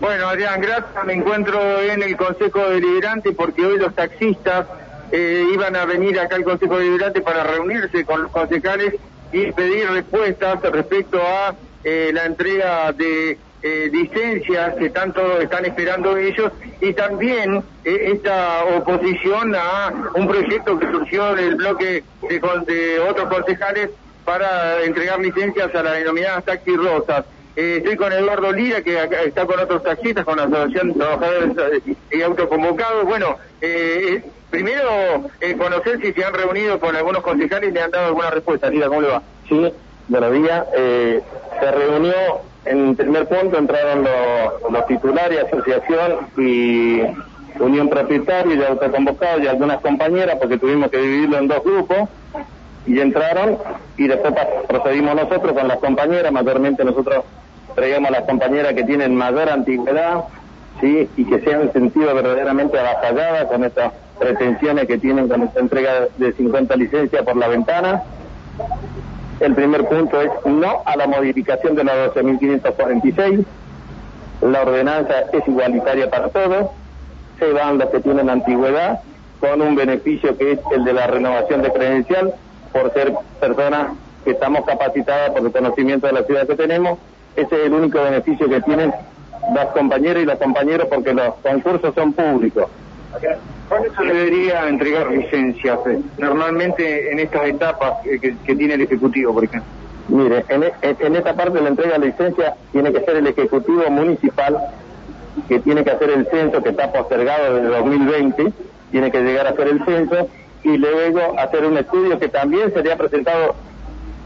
Bueno, Adrián, gracias. Me encuentro en el Consejo Deliberante porque hoy los taxistas eh, iban a venir acá al Consejo Deliberante para reunirse con los concejales y pedir respuestas respecto a eh, la entrega de eh, licencias que tanto están esperando ellos y también esta oposición a un proyecto que surgió del bloque de, de otros concejales para entregar licencias a las denominadas taxis rosas. Eh, estoy con Eduardo Lira, que está con otros taxistas, con la Asociación de Trabajadores y Autoconvocados. Bueno, eh, primero eh, conocer si se han reunido con algunos concejales y le han dado alguna respuesta. Lira, ¿cómo le va? Sí, buenos días. Eh, se reunió, en primer punto entraron los, los titulares, asociación y unión propietaria y autoconvocados y algunas compañeras, porque tuvimos que dividirlo en dos grupos y entraron y después procedimos nosotros con las compañeras, mayormente nosotros traigamos a las compañeras que tienen mayor antigüedad, ¿sí? Y que se han sentido verdaderamente avasalladas con estas pretensiones que tienen con esta entrega de 50 licencias por la ventana. El primer punto es no a la modificación de la 12.546. La ordenanza es igualitaria para todos. Se van los que tienen antigüedad con un beneficio que es el de la renovación de credencial por ser personas que estamos capacitadas por el conocimiento de la ciudad que tenemos. Ese es el único beneficio que tienen las compañeras y los compañeros porque los concursos son públicos. ¿Cuándo se debería entregar licencias normalmente en estas etapas eh, que, tiene el Ejecutivo, por ejemplo? Mire, en, en esta parte de la entrega de licencia tiene que ser el Ejecutivo Municipal que tiene que hacer el censo que está postergado desde 2020, tiene que llegar a hacer el censo y luego hacer un estudio que también sería presentado,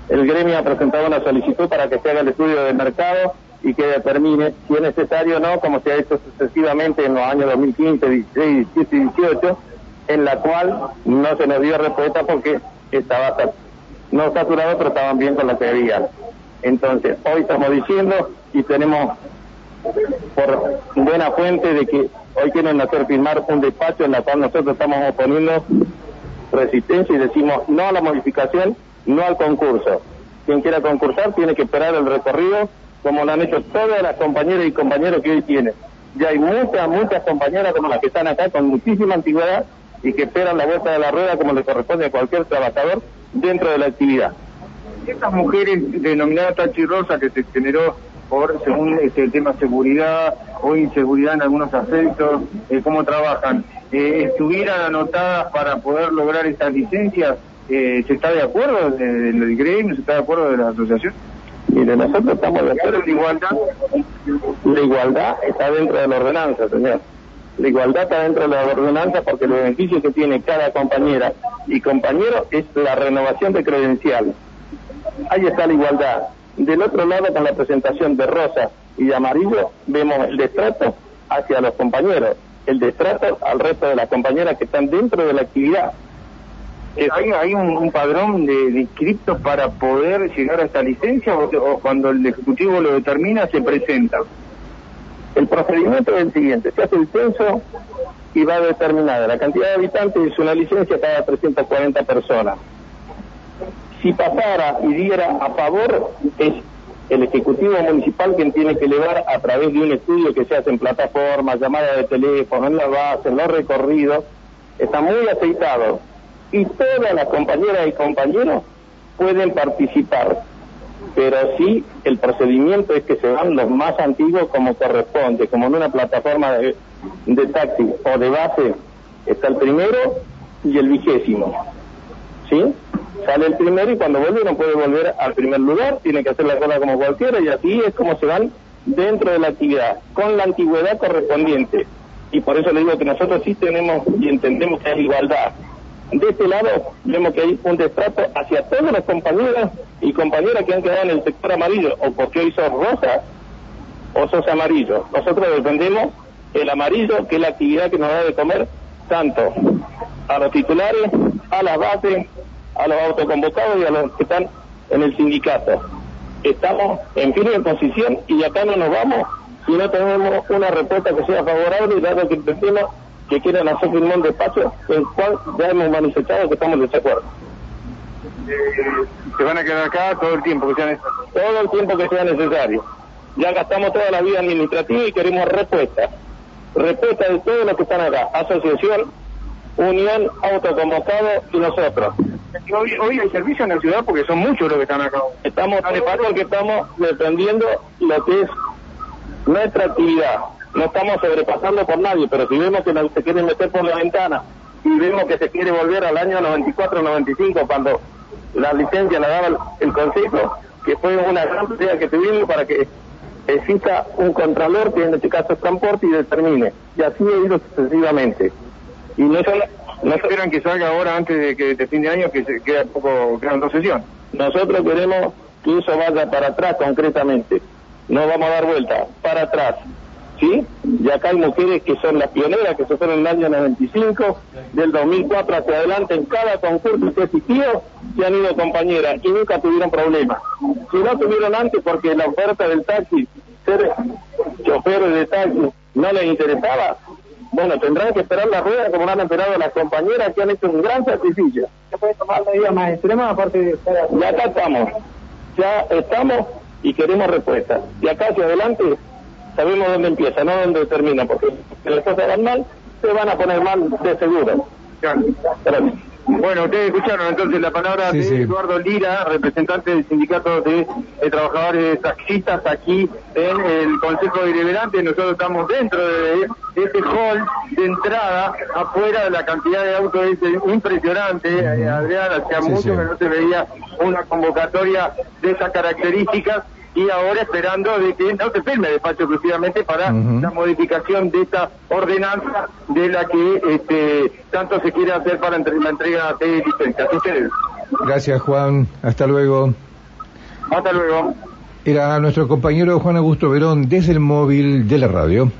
el gremio ha presentado una solicitud para que se haga el estudio de mercado y que determine si es necesario o no, como se ha hecho sucesivamente en los años 2015, 16, 17 y 18, en la cual no se nos dio respuesta porque estaba no saturado, pero estaban bien con la teoría. Entonces, hoy estamos diciendo y tenemos por buena fuente de que hoy quieren hacer firmar un despacho en la cual nosotros estamos oponiendo resistencia y decimos no a la modificación, no al concurso. Quien quiera concursar tiene que esperar el recorrido como lo han hecho todas las compañeras y compañeros que hoy tienen. Ya hay muchas, muchas compañeras como las que están acá con muchísima antigüedad y que esperan la vuelta de la rueda como le corresponde a cualquier trabajador dentro de la actividad. Estas mujeres denominadas tachirrosa que se generó por, según este, el tema seguridad o inseguridad en algunos aspectos, eh, cómo trabajan, eh, estuvieran anotadas para poder lograr estas licencias, eh, ¿se está de acuerdo del gremio, se está de acuerdo de la asociación? Mire, nosotros estamos de acuerdo. ¿La igualdad? La igualdad está dentro de la ordenanza, señor. La igualdad está dentro de la ordenanza porque el beneficio que tiene cada compañera y compañero es la renovación de credencial. Ahí está la igualdad. Del otro lado, con la presentación de rosa y de amarillo, vemos el destrato hacia los compañeros, el destrato al resto de las compañeras que están dentro de la actividad. ¿Hay, hay un, padrón de, inscriptos para poder llegar a esta licencia o, cuando el Ejecutivo lo determina se presenta? El procedimiento es el siguiente, se hace el censo y va determinada la cantidad de habitantes es una licencia cada 340 personas si pasara y diera a favor, es el Ejecutivo Municipal quien tiene que elevar a través de un estudio que se hace en plataformas, llamadas de teléfono, en la base, en los recorridos, está muy aceitado. Y todas las compañeras y compañeros pueden participar, pero sí el procedimiento es que se van los más antiguos como corresponde, como en una plataforma de, de taxi o de base está el primero y el vigésimo. ¿Sí? sale el primero y cuando vuelve no puede volver al primer lugar, tiene que hacer la cola como cualquiera y así es como se van dentro de la actividad, con la antigüedad correspondiente. Y por eso le digo que nosotros sí tenemos y entendemos que hay igualdad. De este lado vemos que hay un destrato hacia todos los compañeros y compañeras que han quedado en el sector amarillo, o porque hoy sos rosa o sos amarillo. Nosotros defendemos el amarillo, que es la actividad que nos da de comer tanto a los titulares, a las bases, a los autoconvocados y a los que están en el sindicato. Estamos en firme posición y acá no nos vamos si no tenemos una respuesta que sea favorable, dado que entendemos que quieren hacer firmar un despacho en el cual ya hemos manifestado que estamos de desacuerdo. ¿Se van a quedar acá todo el tiempo que sea necesario? Todo el tiempo que sea necesario. Ya gastamos toda la vida administrativa y queremos respuesta. Respuesta de todos los que están acá. Asociación, Unión, Autoconvocado y nosotros. Hoy, hoy hay servicio en la ciudad porque son muchos los que están acá. Estamos porque estamos defendiendo lo que es nuestra actividad. No estamos sobrepasando por nadie, pero si vemos que se quieren meter por la ventana y vemos que se quiere volver al año 94-95 cuando la licencia la daba el, Consejo, que fue una gran pelea que tuvimos para que exista un contralor que en este caso es transporte y determine. Y así ha ido sucesivamente. Y no, no esperan que salga ahora antes de que de fin de año, que se queda poco, quedan dos sesiones. Nosotros queremos que eso vaya para atrás concretamente. No vamos a dar vuelta, para atrás. ¿Sí? Y acá hay mujeres que son las pioneras, que se fueron en el año 95, del 2004 hacia adelante, en cada concurso que existió, se han ido compañeras y nunca tuvieron problemas. Si no tuvieron antes porque la oferta del taxi, ser choferes de taxi, no les interesaba, bueno, tendrán que esperar la rueda como han esperado las compañeras que han hecho un gran sacrificio. ¿Se puede tomar medidas más extremas aparte de estar Ya acá estamos, ya estamos y queremos respuestas. Y acá hacia adelante sabemos dónde empieza, no dónde termina, porque si las cosas van mal, se van a poner mal de seguro. Gracias. Bueno, ustedes escucharon entonces la palabra de Eduardo Lira, representante del sindicato de, trabajadores taxistas aquí en el Consejo Deliberante. Nosotros estamos dentro de, este hall de entrada, afuera de la cantidad de autos es impresionante, eh, Adrián, hacía mucho que no se veía una convocatoria de esas características y ahora esperando de que no se firme despacho exclusivamente para la modificación de esta ordenanza de la que este, tanto se quiere hacer para la entrega de licencias. Ustedes. Gracias Juan, hasta luego. Hasta luego. Era nuestro compañero Juan Augusto Verón desde el móvil de la radio.